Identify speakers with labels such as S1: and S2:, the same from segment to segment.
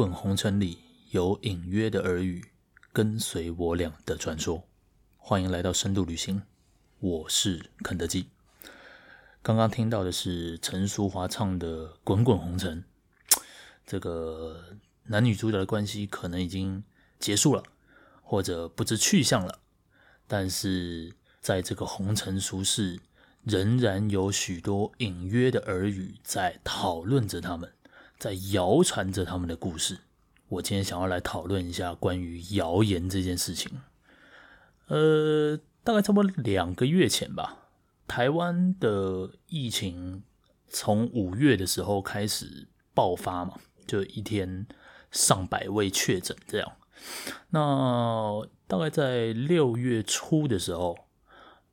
S1: 滚滚红尘里有隐约的耳语，跟随我俩的传说。欢迎来到深度旅行，我是肯德基。刚刚听到的是陈淑华唱的《滚滚红尘》，这个男女主角的关系可能已经结束了，或者不知去向了。但是在这个红尘俗世，仍然有许多隐约的耳语在讨论着他们。在谣传着他们的故事。我今天想要来讨论一下关于谣言这件事情。呃，大概差不多两个月前吧，台湾的疫情从五月的时候开始爆发嘛，就一天上百位确诊这样。那大概在六月初的时候，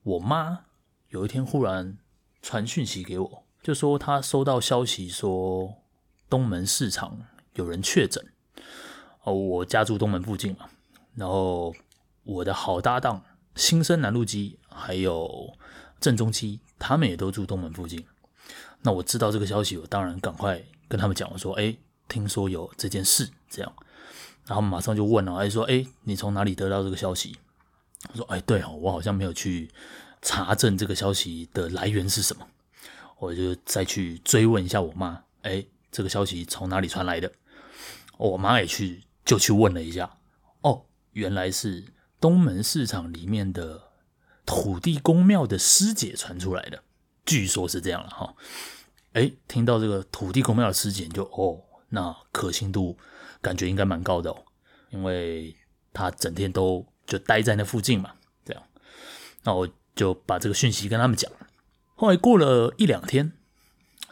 S1: 我妈有一天忽然传讯息给我，就说她收到消息说。东门市场有人确诊哦，我家住东门附近嘛，然后我的好搭档新生南路基还有正中基，他们也都住东门附近。那我知道这个消息，我当然赶快跟他们讲，我说：“哎，听说有这件事，这样。”然后马上就问了，哎，说：“哎，你从哪里得到这个消息？”我说：“哎，对哦，我好像没有去查证这个消息的来源是什么。”我就再去追问一下我妈，哎。这个消息从哪里传来的？我妈也去就去问了一下，哦，原来是东门市场里面的土地公庙的师姐传出来的，据说是这样了哈。哎，听到这个土地公庙的师姐就哦，那可信度感觉应该蛮高的哦，因为她整天都就待在那附近嘛，这样。那我就把这个讯息跟他们讲。后来过了一两天。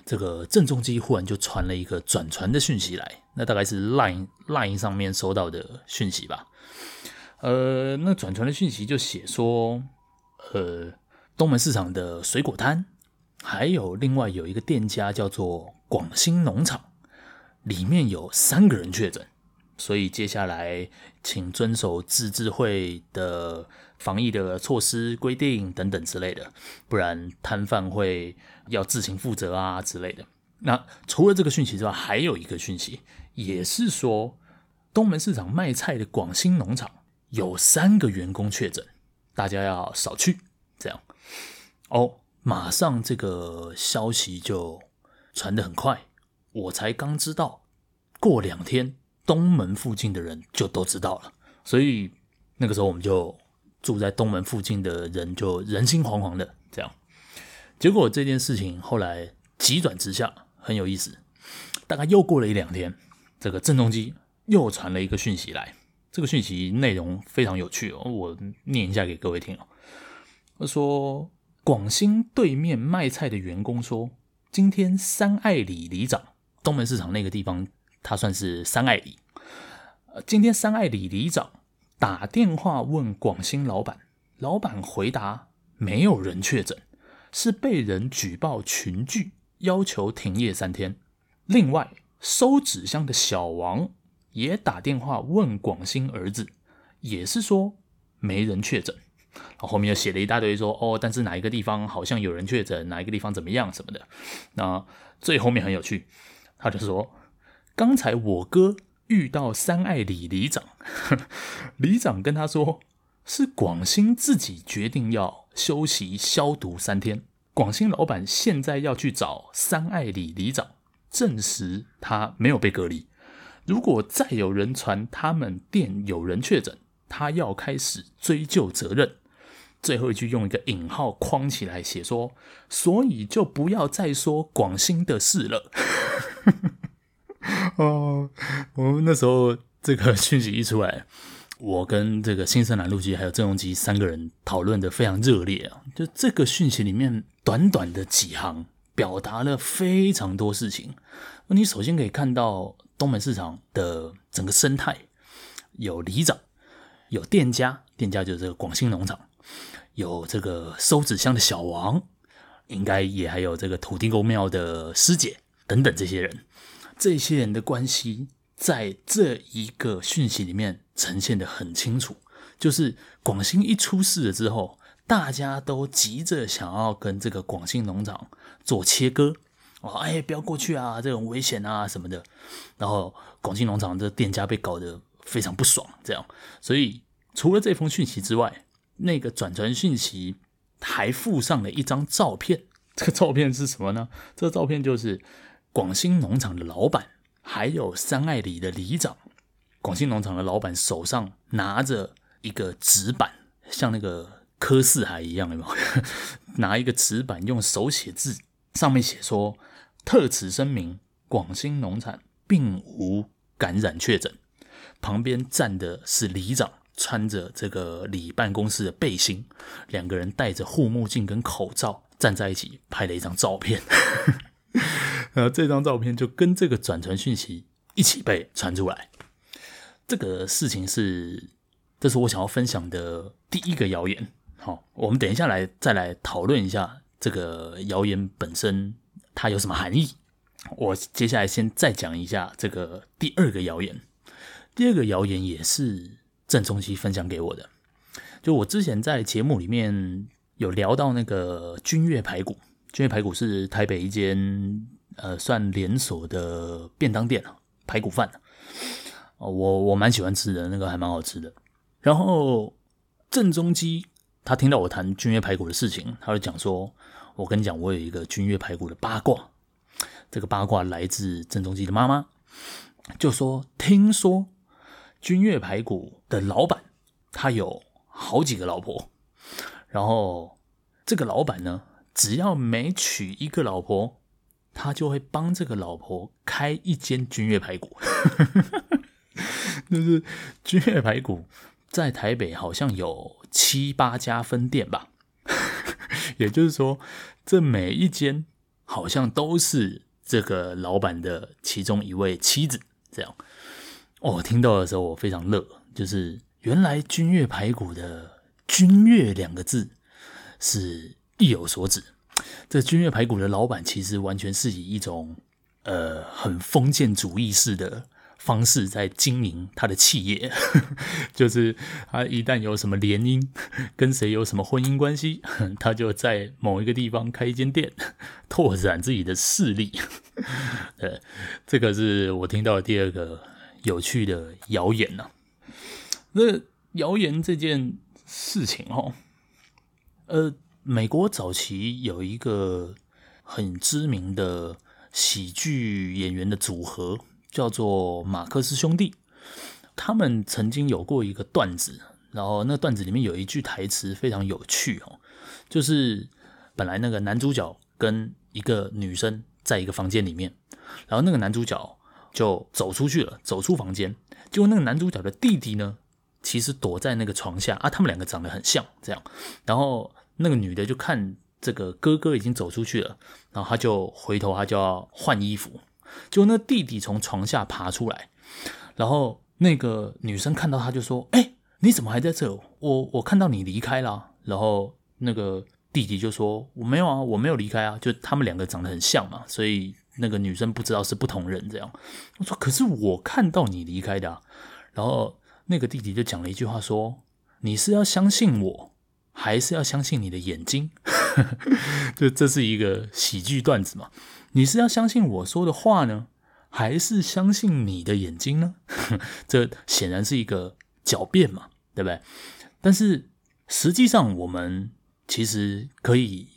S1: 这个郑中基忽然就传了一个转传的讯息来，那大概是 Line Line 上面收到的讯息吧。呃，那转传的讯息就写说，呃，东门市场的水果摊，还有另外有一个店家叫做广兴农场，里面有三个人确诊。所以接下来，请遵守自治会的防疫的措施规定等等之类的，不然摊贩会要自行负责啊之类的。那除了这个讯息之外，还有一个讯息，也是说东门市场卖菜的广兴农场有三个员工确诊，大家要少去。这样哦，马上这个消息就传得很快，我才刚知道，过两天。东门附近的人就都知道了，所以那个时候我们就住在东门附近的人就人心惶惶的这样。结果这件事情后来急转直下，很有意思。大概又过了一两天，这个郑中基又传了一个讯息来，这个讯息内容非常有趣哦，我念一下给各位听哦。他说：广兴对面卖菜的员工说，今天三爱里里长东门市场那个地方。他算是三爱里，今天三爱里里长打电话问广兴老板，老板回答没有人确诊，是被人举报群聚，要求停业三天。另外，收纸箱的小王也打电话问广兴儿子，也是说没人确诊。然后后面又写了一大堆说哦，但是哪一个地方好像有人确诊，哪一个地方怎么样什么的。那最后面很有趣，他就说。刚才我哥遇到三爱里里长，里长跟他说，是广兴自己决定要休息消毒三天。广兴老板现在要去找三爱里里长，证实他没有被隔离。如果再有人传他们店有人确诊，他要开始追究责任。最后一句用一个引号框起来写说，所以就不要再说广兴的事了。哦，我们那时候这个讯息一出来，我跟这个新生南路基还有郑荣基三个人讨论的非常热烈啊。就这个讯息里面短短的几行，表达了非常多事情。你首先可以看到东门市场的整个生态，有里长，有店家，店家就是这个广兴农场，有这个收纸箱的小王，应该也还有这个土地公庙的师姐等等这些人。这些人的关系在这一个讯息里面呈现得很清楚，就是广兴一出事了之后，大家都急着想要跟这个广兴农场做切割哦，哎，不要过去啊，这种危险啊什么的。然后广兴农场的店家被搞得非常不爽，这样。所以除了这封讯息之外，那个转传讯息还附上了一张照片。这个照片是什么呢？这个照片就是广兴农场的老板，还有三爱里的里长。广兴农场的老板手上拿着一个纸板，像那个柯四海一样，有没有？拿一个纸板，用手写字，上面写说：“特此声明，广兴农场并无感染确诊。”旁边站的是里长。穿着这个里办公室的背心，两个人戴着护目镜跟口罩站在一起拍了一张照片，然后这张照片就跟这个转传讯息一起被传出来。这个事情是，这是我想要分享的第一个谣言。好，我们等一下来再来讨论一下这个谣言本身它有什么含义。我接下来先再讲一下这个第二个谣言。第二个谣言也是。郑中基分享给我的，就我之前在节目里面有聊到那个君悦排骨，君悦排骨是台北一间呃算连锁的便当店啊，排骨饭我我蛮喜欢吃的，那个还蛮好吃的。然后郑中基他听到我谈君悦排骨的事情，他就讲说：“我跟你讲，我有一个君悦排骨的八卦，这个八卦来自郑中基的妈妈，就说听说。”君悦排骨的老板，他有好几个老婆，然后这个老板呢，只要每娶一个老婆，他就会帮这个老婆开一间君悦排骨。就是君悦排骨在台北好像有七八家分店吧，也就是说，这每一间好像都是这个老板的其中一位妻子，这样。我、哦、听到的时候，我非常乐，就是原来君悦排骨的“君悦”两个字是意有所指。这君悦排骨的老板其实完全是以一种呃很封建主义式的方式在经营他的企业，就是他一旦有什么联姻，跟谁有什么婚姻关系，他就在某一个地方开一间店，拓展自己的势力。呃，这个是我听到的第二个。有趣的谣言呢、那谣言这件事情哦，呃，美国早期有一个很知名的喜剧演员的组合，叫做马克思兄弟。他们曾经有过一个段子，然后那段子里面有一句台词非常有趣哦，就是本来那个男主角跟一个女生在一个房间里面，然后那个男主角。就走出去了，走出房间，结果那个男主角的弟弟呢，其实躲在那个床下啊，他们两个长得很像，这样。然后那个女的就看这个哥哥已经走出去了，然后他就回头，他就要换衣服，结果那弟弟从床下爬出来，然后那个女生看到他就说：“哎，你怎么还在这？我我看到你离开了。”然后那个弟弟就说：“我没有啊，我没有离开啊，就他们两个长得很像嘛，所以。”那个女生不知道是不同人，这样我说，可是我看到你离开的。然后那个弟弟就讲了一句话说：“你是要相信我，还是要相信你的眼睛？” 就这是一个喜剧段子嘛？你是要相信我说的话呢，还是相信你的眼睛呢？这显然是一个狡辩嘛，对不对？但是实际上，我们其实可以。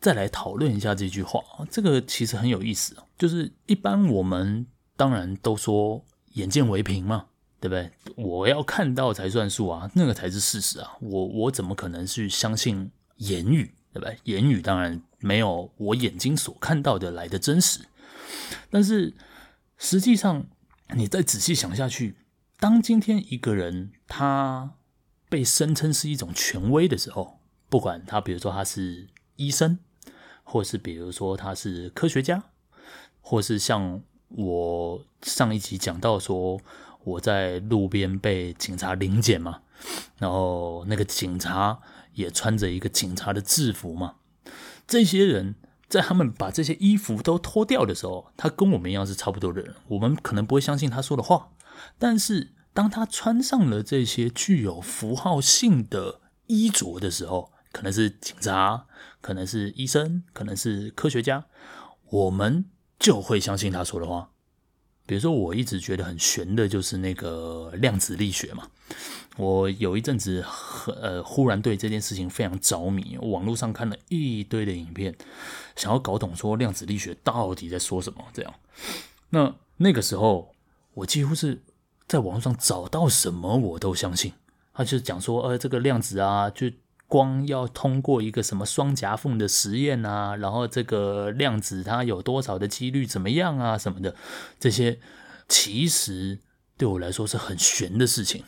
S1: 再来讨论一下这句话，这个其实很有意思。就是一般我们当然都说眼见为凭嘛，对不对？我要看到才算数啊，那个才是事实啊。我我怎么可能去相信言语，对不对？言语当然没有我眼睛所看到的来的真实。但是实际上，你再仔细想下去，当今天一个人他被声称是一种权威的时候，不管他，比如说他是医生。或是比如说他是科学家，或是像我上一集讲到说我在路边被警察临检嘛，然后那个警察也穿着一个警察的制服嘛，这些人在他们把这些衣服都脱掉的时候，他跟我们一样是差不多的人，我们可能不会相信他说的话，但是当他穿上了这些具有符号性的衣着的时候，可能是警察，可能是医生，可能是科学家，我们就会相信他说的话。比如说，我一直觉得很玄的，就是那个量子力学嘛。我有一阵子很呃，忽然对这件事情非常着迷，网络上看了一堆的影片，想要搞懂说量子力学到底在说什么。这样，那那个时候，我几乎是在网络上找到什么我都相信。他就讲说，呃，这个量子啊，就。光要通过一个什么双夹缝的实验啊，然后这个量子它有多少的几率怎么样啊什么的，这些其实对我来说是很玄的事情。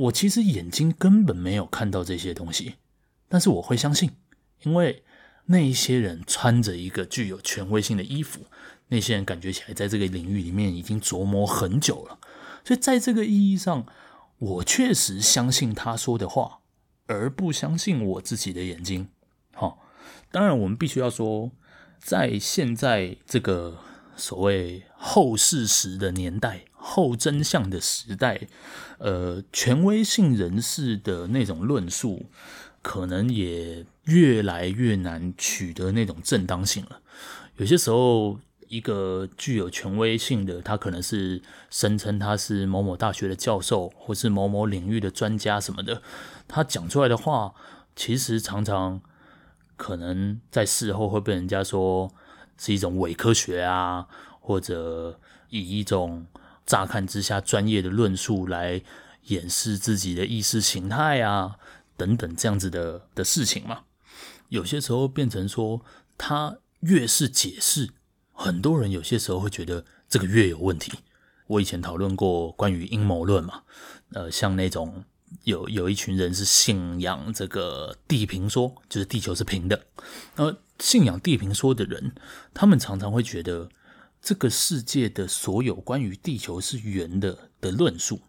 S1: 我其实眼睛根本没有看到这些东西，但是我会相信，因为那一些人穿着一个具有权威性的衣服，那些人感觉起来在这个领域里面已经琢磨很久了，所以在这个意义上，我确实相信他说的话。而不相信我自己的眼睛，好，当然我们必须要说，在现在这个所谓后事实的年代、后真相的时代，呃，权威性人士的那种论述，可能也越来越难取得那种正当性了。有些时候，一个具有权威性的，他可能是声称他是某某大学的教授，或是某某领域的专家什么的。他讲出来的话，其实常常可能在事后会被人家说是一种伪科学啊，或者以一种乍看之下专业的论述来掩饰自己的意识形态啊，等等这样子的的事情嘛。有些时候变成说，他越是解释，很多人有些时候会觉得这个越有问题。我以前讨论过关于阴谋论嘛，呃，像那种。有有一群人是信仰这个地平说，就是地球是平的。呃信仰地平说的人，他们常常会觉得这个世界的所有关于地球是圆的的论述，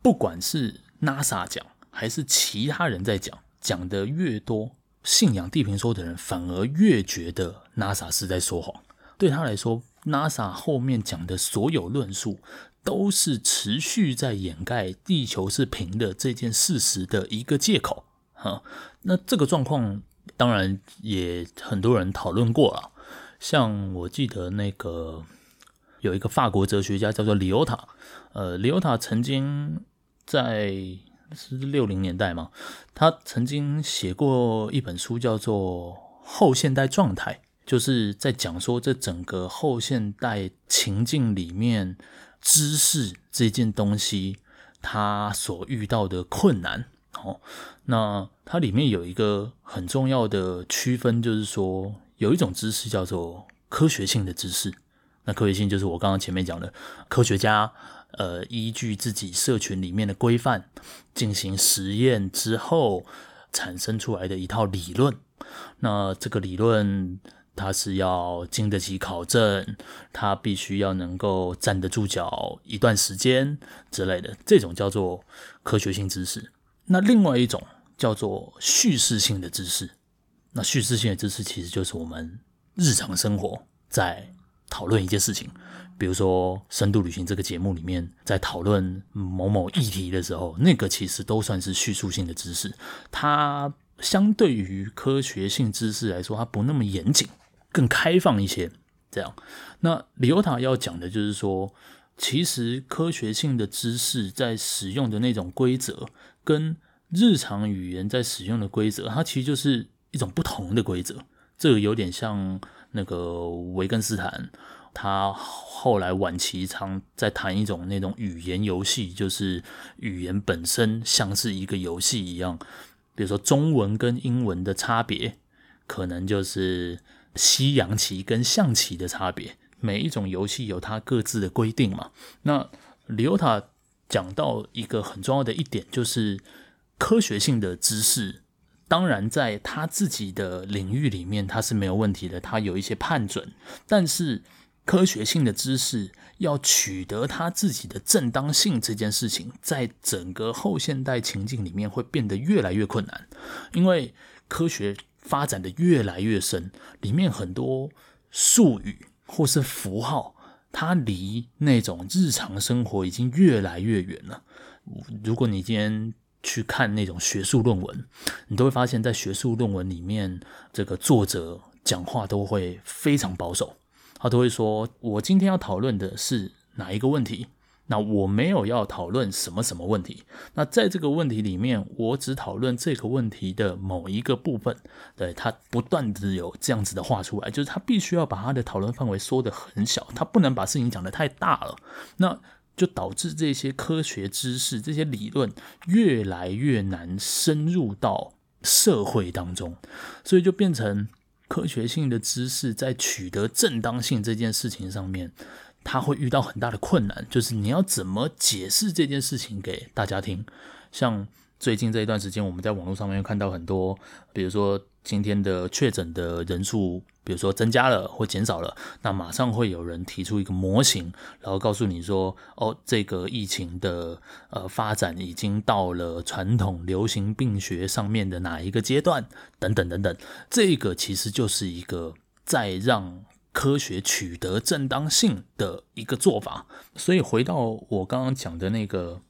S1: 不管是 NASA 讲还是其他人在讲，讲的越多，信仰地平说的人反而越觉得 NASA 是在说谎。对他来说，NASA 后面讲的所有论述。都是持续在掩盖地球是平的这件事实的一个借口，哈。那这个状况当然也很多人讨论过了，像我记得那个有一个法国哲学家叫做里欧塔，呃，里欧塔曾经在是六零年代嘛，他曾经写过一本书叫做《后现代状态》，就是在讲说这整个后现代情境里面。知识这件东西，它所遇到的困难，哦，那它里面有一个很重要的区分，就是说有一种知识叫做科学性的知识。那科学性就是我刚刚前面讲的，科学家呃依据自己社群里面的规范进行实验之后产生出来的一套理论。那这个理论。它是要经得起考证，它必须要能够站得住脚一段时间之类的，这种叫做科学性知识。那另外一种叫做叙事性的知识。那叙事性的知识其实就是我们日常生活在讨论一件事情，比如说深度旅行这个节目里面在讨论某某议题的时候，那个其实都算是叙述性的知识。它相对于科学性知识来说，它不那么严谨。更开放一些，这样。那里欧塔要讲的就是说，其实科学性的知识在使用的那种规则，跟日常语言在使用的规则，它其实就是一种不同的规则。这个有点像那个维根斯坦，他后来晚期常在谈一种那种语言游戏，就是语言本身像是一个游戏一样。比如说中文跟英文的差别，可能就是。西洋棋跟象棋的差别，每一种游戏有它各自的规定嘛。那里欧塔讲到一个很重要的一点，就是科学性的知识，当然在他自己的领域里面，他是没有问题的，他有一些判准。但是科学性的知识要取得他自己的正当性这件事情，在整个后现代情境里面会变得越来越困难，因为科学。发展的越来越深，里面很多术语或是符号，它离那种日常生活已经越来越远了。如果你今天去看那种学术论文，你都会发现，在学术论文里面，这个作者讲话都会非常保守。他都会说：“我今天要讨论的是哪一个问题？那我没有要讨论什么什么问题。那在这个问题里面，我只讨论这个问题的某一个部分。对，他不断的有这样子的话出来，就是他必须要把他的讨论范围缩得很小，他不能把事情讲得太大了。那就导致这些科学知识、这些理论越来越难深入到社会当中，所以就变成。”科学性的知识在取得正当性这件事情上面，它会遇到很大的困难，就是你要怎么解释这件事情给大家听。像最近这一段时间，我们在网络上面看到很多，比如说今天的确诊的人数。比如说增加了或减少了，那马上会有人提出一个模型，然后告诉你说：“哦，这个疫情的呃发展已经到了传统流行病学上面的哪一个阶段？等等等等。”这个其实就是一个在让科学取得正当性的一个做法。所以回到我刚刚讲的那个，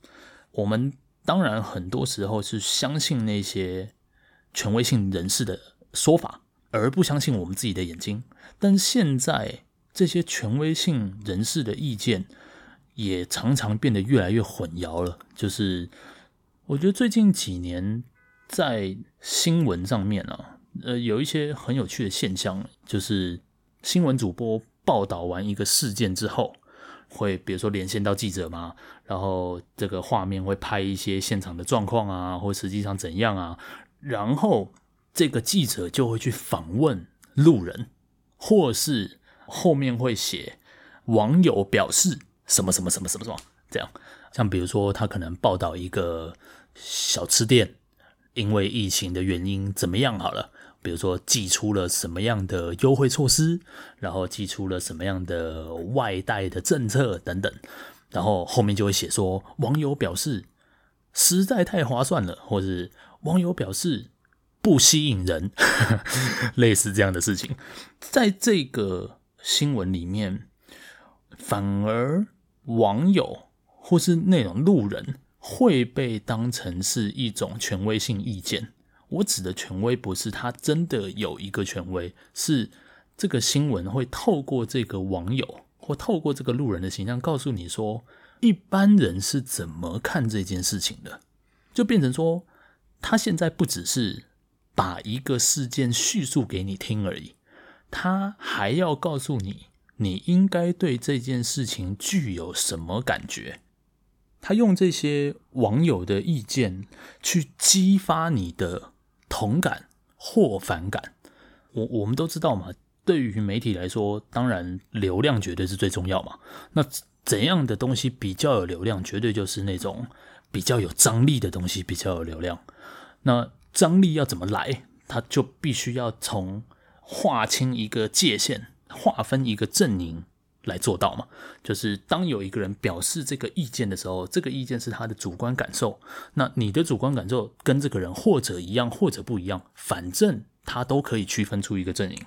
S1: 我们当然很多时候是相信那些权威性人士的说法。而不相信我们自己的眼睛，但现在这些权威性人士的意见也常常变得越来越混淆了。就是我觉得最近几年在新闻上面啊，呃，有一些很有趣的现象，就是新闻主播报道完一个事件之后，会比如说连线到记者嘛，然后这个画面会拍一些现场的状况啊，或实际上怎样啊，然后。这个记者就会去访问路人，或是后面会写网友表示什么什么什么什么什么这样。像比如说，他可能报道一个小吃店因为疫情的原因怎么样好了，比如说寄出了什么样的优惠措施，然后寄出了什么样的外带的政策等等，然后后面就会写说网友表示实在太划算了，或是网友表示。不吸引人，类似这样的事情，在这个新闻里面，反而网友或是那种路人会被当成是一种权威性意见。我指的权威不是他真的有一个权威，是这个新闻会透过这个网友或透过这个路人的形象告诉你说，一般人是怎么看这件事情的，就变成说，他现在不只是。把一个事件叙述给你听而已，他还要告诉你，你应该对这件事情具有什么感觉。他用这些网友的意见去激发你的同感或反感。我我们都知道嘛，对于媒体来说，当然流量绝对是最重要嘛。那怎样的东西比较有流量？绝对就是那种比较有张力的东西比较有流量。那张力要怎么来？他就必须要从划清一个界限、划分一个阵营来做到嘛。就是当有一个人表示这个意见的时候，这个意见是他的主观感受。那你的主观感受跟这个人或者一样，或者不一样，反正他都可以区分出一个阵营。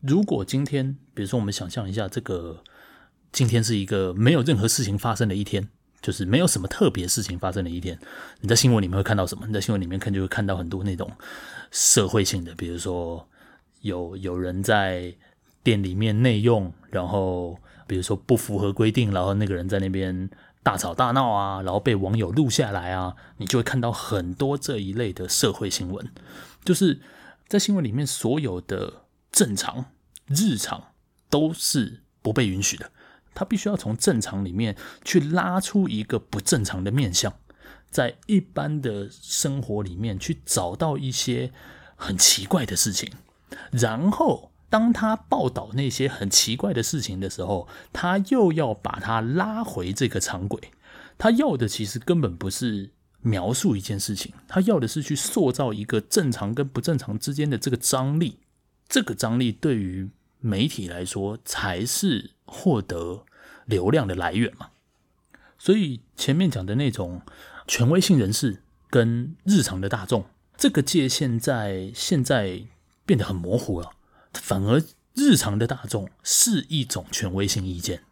S1: 如果今天，比如说我们想象一下，这个今天是一个没有任何事情发生的一天。就是没有什么特别事情发生的一天，你在新闻里面会看到什么？你在新闻里面看就会看到很多那种社会性的，比如说有有人在店里面内用，然后比如说不符合规定，然后那个人在那边大吵大闹啊，然后被网友录下来啊，你就会看到很多这一类的社会新闻。就是在新闻里面所有的正常日常都是不被允许的。他必须要从正常里面去拉出一个不正常的面相，在一般的生活里面去找到一些很奇怪的事情，然后当他报道那些很奇怪的事情的时候，他又要把它拉回这个常轨。他要的其实根本不是描述一件事情，他要的是去塑造一个正常跟不正常之间的这个张力。这个张力对于媒体来说才是获得流量的来源嘛，所以前面讲的那种权威性人士跟日常的大众，这个界限在现在变得很模糊了。反而日常的大众是一种权威性意见。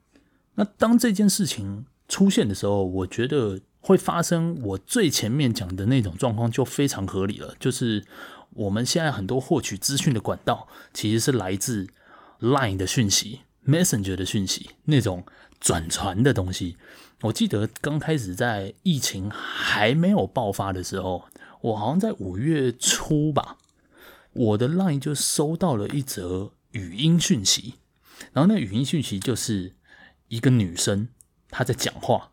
S1: 那当这件事情出现的时候，我觉得会发生我最前面讲的那种状况就非常合理了。就是我们现在很多获取资讯的管道其实是来自 Line 的讯息。Messenger 的讯息，那种转传的东西。我记得刚开始在疫情还没有爆发的时候，我好像在五月初吧，我的 Line 就收到了一则语音讯息，然后那语音讯息就是一个女生她在讲话，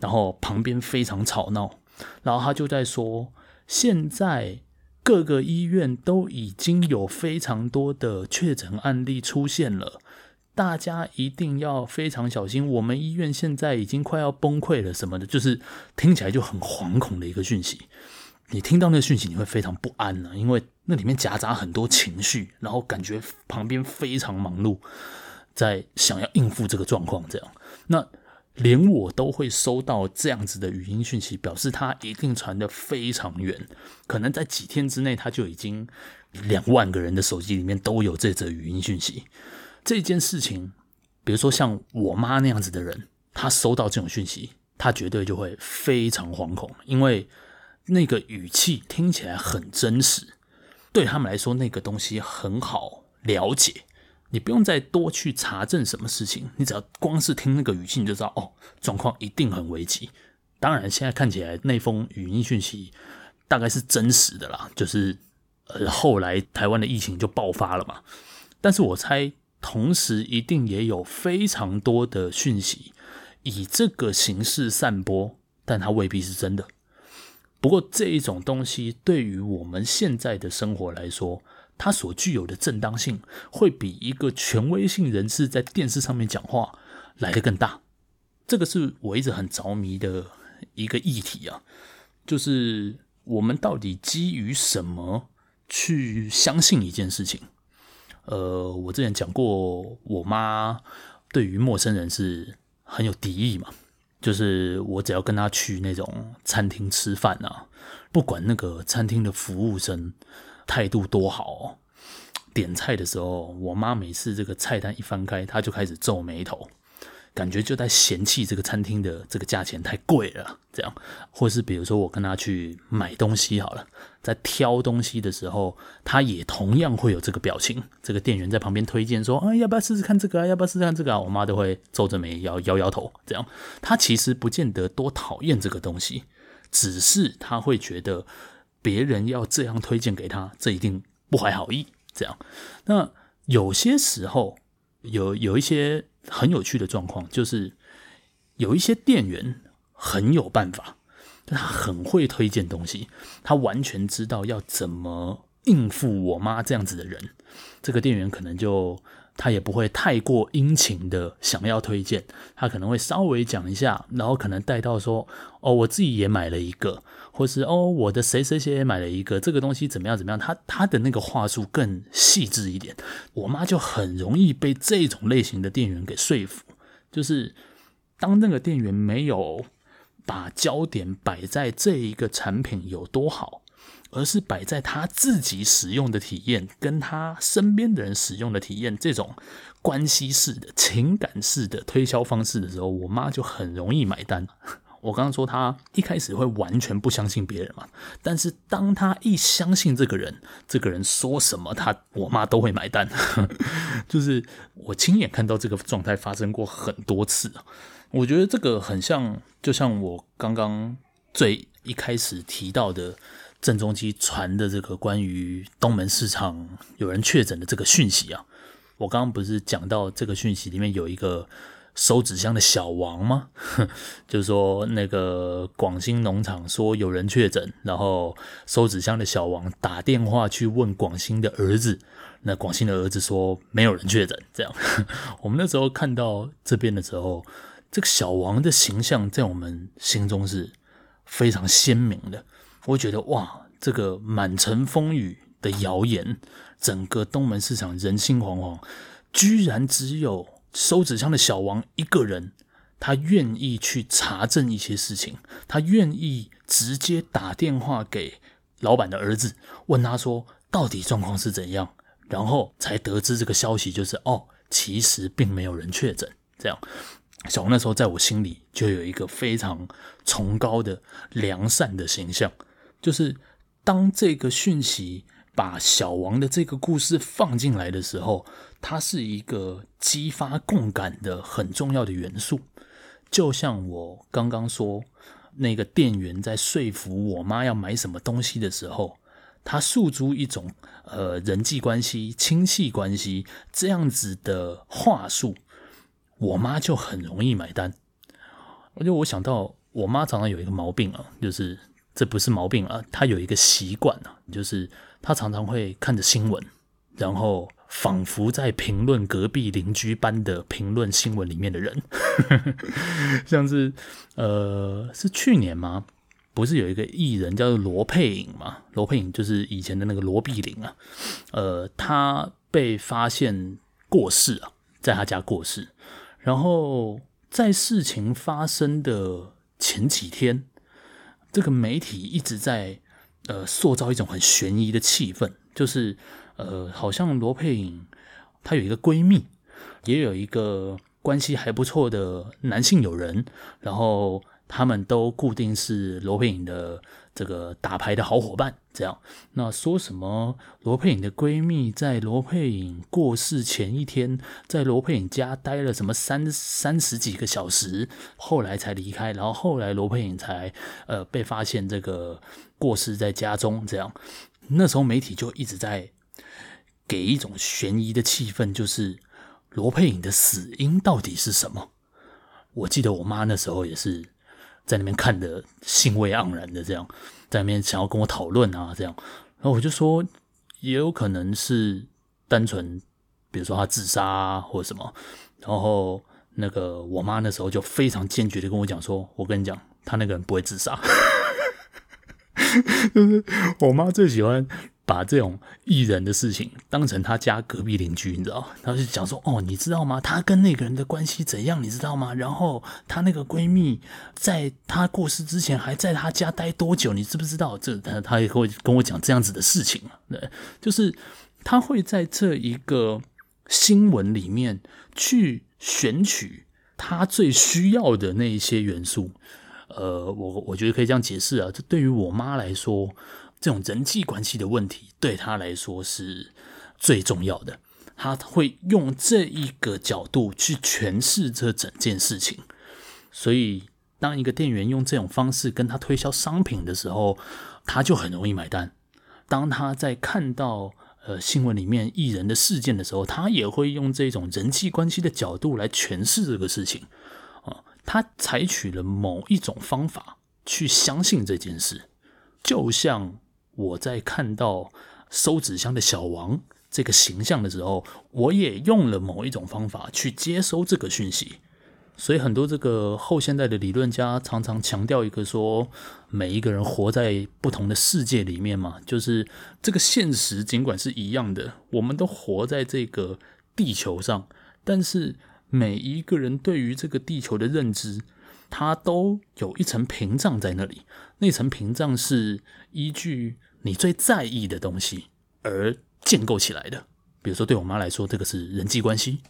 S1: 然后旁边非常吵闹，然后她就在说，现在各个医院都已经有非常多的确诊案例出现了。大家一定要非常小心，我们医院现在已经快要崩溃了，什么的，就是听起来就很惶恐的一个讯息。你听到那个讯息，你会非常不安呢、因为那里面夹杂很多情绪，然后感觉旁边非常忙碌，在想要应付这个状况。这样，那连我都会收到这样子的语音讯息，表示它一定传得非常远，可能在几天之内，它就已经两万个人的手机里面都有这则语音讯息。这件事情，比如说像我妈那样子的人，她收到这种讯息，她绝对就会非常惶恐，因为那个语气听起来很真实，对他们来说，那个东西很好了解，你不用再多去查证什么事情，你只要光是听那个语气，你就知道哦，状况一定很危急。当然，现在看起来那封语音讯息大概是真实的啦，就是呃后来台湾的疫情就爆发了嘛，但是我猜。同时，一定也有非常多的讯息以这个形式散播，但它未必是真的。不过，这一种东西对于我们现在的生活来说，它所具有的正当性，会比一个权威性人士在电视上面讲话来得更大。这个是我一直很着迷的一个议题啊，就是我们到底基于什么去相信一件事情？呃，我之前讲过，我妈对于陌生人是很有敌意嘛。就是我只要跟她去那种餐厅吃饭啊，不管那个餐厅的服务生态度多好，点菜的时候，我妈每次这个菜单一翻开，她就开始皱眉头。感觉就在嫌弃这个餐厅的这个价钱太贵了，这样，或是比如说我跟他去买东西好了，在挑东西的时候，他也同样会有这个表情。这个店员在旁边推荐说：“啊，要不要试试看这个啊？要不要试试看这个啊？”我妈都会皱着眉摇摇摇头，这样。他其实不见得多讨厌这个东西，只是他会觉得别人要这样推荐给他，这一定不怀好意。这样，那有些时候有有一些。很有趣的状况就是，有一些店员很有办法，他很会推荐东西，他完全知道要怎么应付我妈这样子的人。这个店员可能就他也不会太过殷勤的想要推荐，他可能会稍微讲一下，然后可能带到说：“哦，我自己也买了一个。”或是哦，我的谁谁谁也买了一个这个东西怎么样怎么样？他他的那个话术更细致一点，我妈就很容易被这种类型的店员给说服。就是当那个店员没有把焦点摆在这一个产品有多好，而是摆在他自己使用的体验，跟他身边的人使用的体验，这种关系式的情感式的推销方式的时候，我妈就很容易买单。我刚刚说他一开始会完全不相信别人嘛，但是当他一相信这个人，这个人说什么他我妈都会买单，就是我亲眼看到这个状态发生过很多次。我觉得这个很像，就像我刚刚最一开始提到的郑中基传的这个关于东门市场有人确诊的这个讯息啊。我刚刚不是讲到这个讯息里面有一个。收纸箱的小王吗？就是说，那个广兴农场说有人确诊，然后收纸箱的小王打电话去问广兴的儿子，那广兴的儿子说没有人确诊。这样，我们那时候看到这边的时候，这个小王的形象在我们心中是非常鲜明的。我觉得哇，这个满城风雨的谣言，整个东门市场人心惶惶，居然只有。收纸箱的小王一个人，他愿意去查证一些事情，他愿意直接打电话给老板的儿子，问他说到底状况是怎样，然后才得知这个消息，就是哦，其实并没有人确诊。这样，小王那时候在我心里就有一个非常崇高的良善的形象，就是当这个讯息把小王的这个故事放进来的时候，它是一个激发共感的很重要的元素。就像我刚刚说，那个店员在说服我妈要买什么东西的时候，他诉诸一种呃人际关系、亲戚关系这样子的话术，我妈就很容易买单。而且我想到，我妈常常有一个毛病啊，就是这不是毛病啊，他有一个习惯啊，就是他常常会看着新闻，然后仿佛在评论隔壁邻居般的评论新闻里面的人，像是呃，是去年吗？不是有一个艺人叫做罗佩颖吗？罗佩颖就是以前的那个罗碧玲啊，呃，他被发现过世啊，在他家过世，然后。在事情发生的前几天，这个媒体一直在呃塑造一种很悬疑的气氛，就是呃好像罗佩颖她有一个闺蜜，也有一个关系还不错的男性友人，然后他们都固定是罗佩颖的。这个打牌的好伙伴，这样，那说什么罗佩颖的闺蜜在罗佩颖过世前一天，在罗佩颖家待了什么三三十几个小时，后来才离开，然后后来罗佩颖才呃被发现这个过世在家中，这样，那时候媒体就一直在给一种悬疑的气氛，就是罗佩颖的死因到底是什么？我记得我妈那时候也是。在那边看的兴味盎然的这样，在那边想要跟我讨论啊这样，然后我就说也有可能是单纯，比如说他自杀啊或者什么，然后那个我妈那时候就非常坚决的跟我讲说，我跟你讲，他那个人不会自杀，就是我妈最喜欢。把这种艺人的事情当成他家隔壁邻居，你知道？他就讲说：“哦，你知道吗？他跟那个人的关系怎样？你知道吗？然后他那个闺蜜在他过世之前还在他家待多久？你知不知道？这他他也会跟我讲这样子的事情。对，就是他会在这一个新闻里面去选取他最需要的那一些元素。呃，我我觉得可以这样解释啊，这对于我妈来说。”这种人际关系的问题对他来说是最重要的，他会用这一个角度去诠释这整件事情。所以，当一个店员用这种方式跟他推销商品的时候，他就很容易买单。当他在看到呃新闻里面艺人的事件的时候，他也会用这种人际关系的角度来诠释这个事情。啊，他采取了某一种方法去相信这件事，就像。我在看到收纸箱的小王这个形象的时候，我也用了某一种方法去接收这个讯息。所以很多这个后现代的理论家常常强调一个说，每一个人活在不同的世界里面嘛，就是这个现实尽管是一样的，我们都活在这个地球上，但是每一个人对于这个地球的认知，它都有一层屏障在那里，那层屏障是依据。你最在意的东西而建构起来的，比如说对我妈来说，这个是人际关系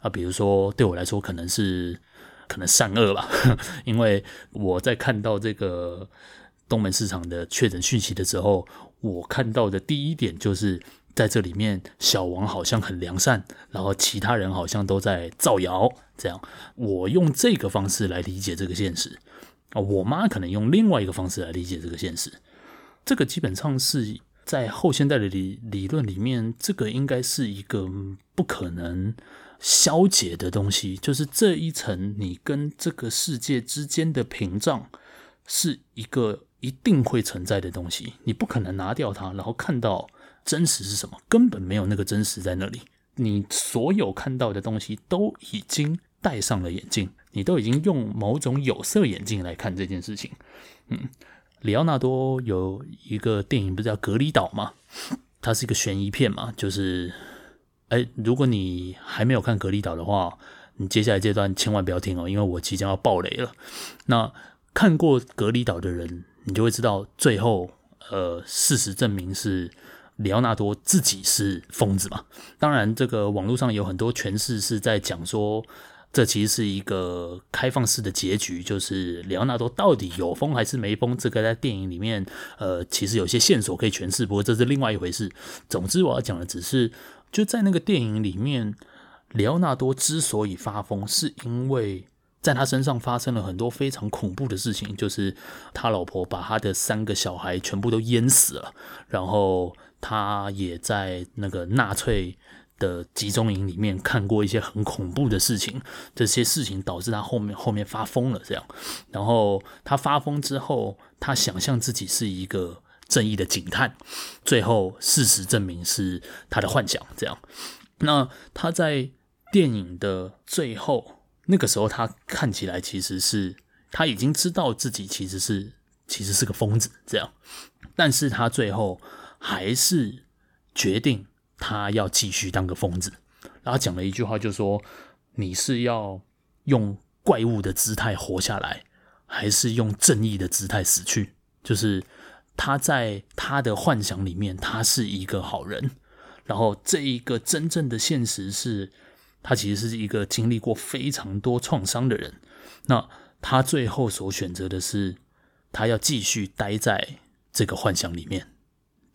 S1: 啊；比如说对我来说，可能是可能善恶吧。因为我在看到这个东门市场的确诊讯息的时候，我看到的第一点就是在这里面，小王好像很良善，然后其他人好像都在造谣。这样，我用这个方式来理解这个现实啊，我妈可能用另外一个方式来理解这个现实。这个基本上是在后现代的理理论里面，这个应该是一个不可能消解的东西。就是这一层你跟这个世界之间的屏障，是一个一定会存在的东西，你不可能拿掉它，然后看到真实是什么，根本没有那个真实在那里。你所有看到的东西都已经戴上了眼镜，你都已经用某种有色眼镜来看这件事情，嗯。里奥纳多有一个电影，不是叫《隔离岛》吗？它是一个悬疑片嘛，就是，哎，如果你还没有看《隔离岛》的话，你接下来这段千万不要听哦，因为我即将要爆雷了。那看过《隔离岛》的人，你就会知道，最后，呃，事实证明是里奥纳多自己是疯子嘛。当然，这个网络上有很多诠释是在讲说。这其实是一个开放式的结局，就是里奥纳多到底有疯还是没疯，这个在电影里面，呃，其实有些线索可以诠释，不过这是另外一回事。总之，我要讲的只是，就在那个电影里面，里奥纳多之所以发疯，是因为在他身上发生了很多非常恐怖的事情，就是他老婆把他的三个小孩全部都淹死了，然后他也在那个纳粹。的集中营里面看过一些很恐怖的事情，这些事情导致他后面后面发疯了，这样。然后他发疯之后，他想象自己是一个正义的警探，最后事实证明是他的幻想，这样。那他在电影的最后，那个时候他看起来其实是他已经知道自己其实是其实是个疯子，这样。但是他最后还是决定。他要继续当个疯子，然后讲了一句话，就说：“你是要用怪物的姿态活下来，还是用正义的姿态死去？”就是他在他的幻想里面，他是一个好人，然后这一个真正的现实是，他其实是一个经历过非常多创伤的人。那他最后所选择的是，他要继续待在这个幻想里面，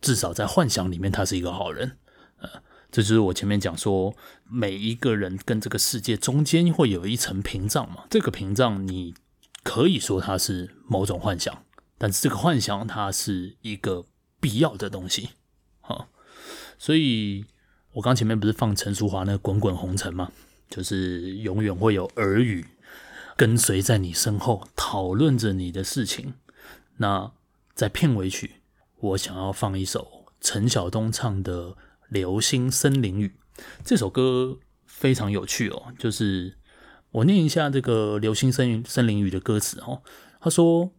S1: 至少在幻想里面，他是一个好人。呃，这就是我前面讲说，每一个人跟这个世界中间会有一层屏障嘛。这个屏障，你可以说它是某种幻想，但是这个幻想它是一个必要的东西。好，所以我刚前面不是放陈淑樺那《滚滚红尘》吗？就是永远会有耳语跟随在你身后，讨论着你的事情。那在片尾曲，我想要放一首陈晓东唱的。流星森林雨这首歌非常有趣哦，就是我念一下这个流星森林森林雨的歌词哦。他说：“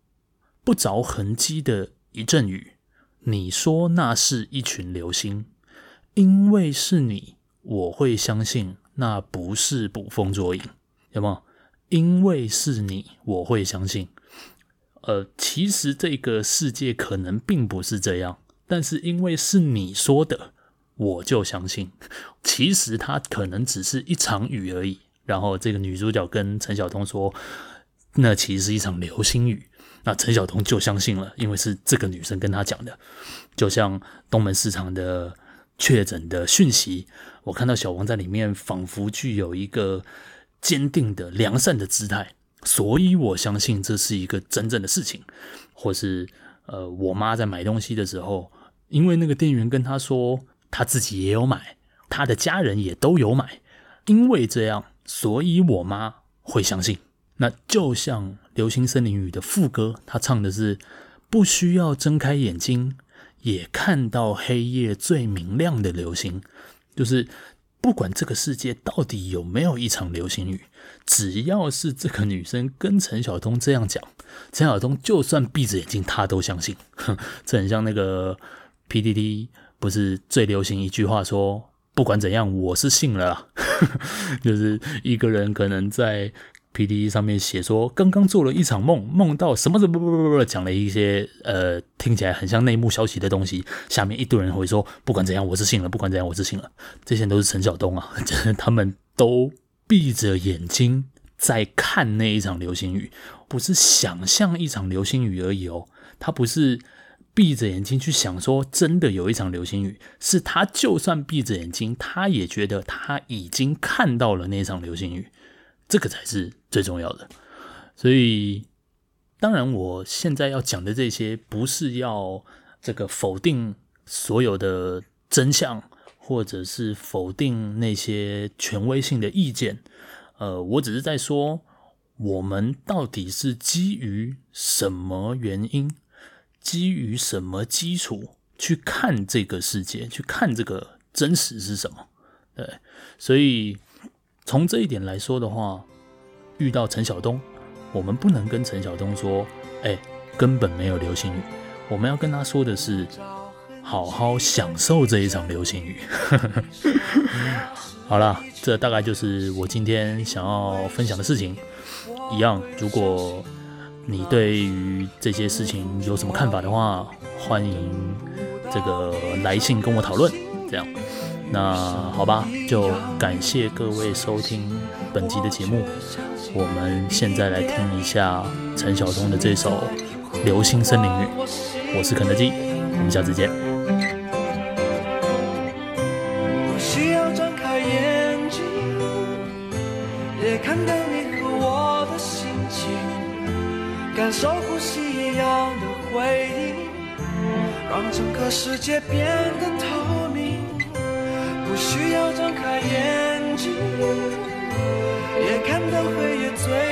S1: 不着痕迹的一阵雨，你说那是一群流星，因为是你，我会相信那不是捕风捉影，有没有？因为是你，我会相信。呃，其实这个世界可能并不是这样，但是因为是你说的。”我就相信，其实它可能只是一场雨而已。然后这个女主角跟陈晓东说，那其实是一场流星雨。那陈晓东就相信了，因为是这个女生跟他讲的。就像东门市场的确诊的讯息，我看到小王在里面，仿佛具有一个坚定的良善的姿态，所以我相信这是一个真正的事情。或是呃，我妈在买东西的时候，因为那个店员跟她说。他自己也有买，他的家人也都有买，因为这样，所以我妈会相信。那就像《流星森林雨》的副歌，他唱的是“不需要睁开眼睛，也看到黑夜最明亮的流星”，就是不管这个世界到底有没有一场流星雨，只要是这个女生跟陈晓东这样讲，陈晓东就算闭着眼睛，他都相信。哼，这很像那个 PDD。不是最流行一句话说，不管怎样，我是信了。就是一个人可能在 P D E 上面写说，刚刚做了一场梦，梦到什么什么不不不不，讲了一些呃听起来很像内幕消息的东西。下面一堆人会说，不管怎样，我是信了，不管怎样，我是信了。这些都是陈晓东啊，他们都闭着眼睛在看那一场流星雨，不是想象一场流星雨而已哦，他不是。闭着眼睛去想，说真的有一场流星雨，是他就算闭着眼睛，他也觉得他已经看到了那场流星雨，这个才是最重要的。所以，当然，我现在要讲的这些，不是要这个否定所有的真相，或者是否定那些权威性的意见。呃，我只是在说，我们到底是基于什么原因？基于什么基础去看这个世界，去看这个真实是什么？对，所以从这一点来说的话，遇到陈晓东，我们不能跟陈晓东说：“哎，根本没有流星雨。”我们要跟他说的是：“好好享受这一场流星雨。”好了，这大概就是我今天想要分享的事情。一样，如果。你对于这些事情有什么看法的话，欢迎这个来信跟我讨论。这样，那好吧，就感谢各位收听本集的节目。我们现在来听一下陈晓东的这首《流星森林雨》。我是肯德基，我们下次
S2: 见。整个世界变得透明。不需要睁开眼睛，也看到黑夜最。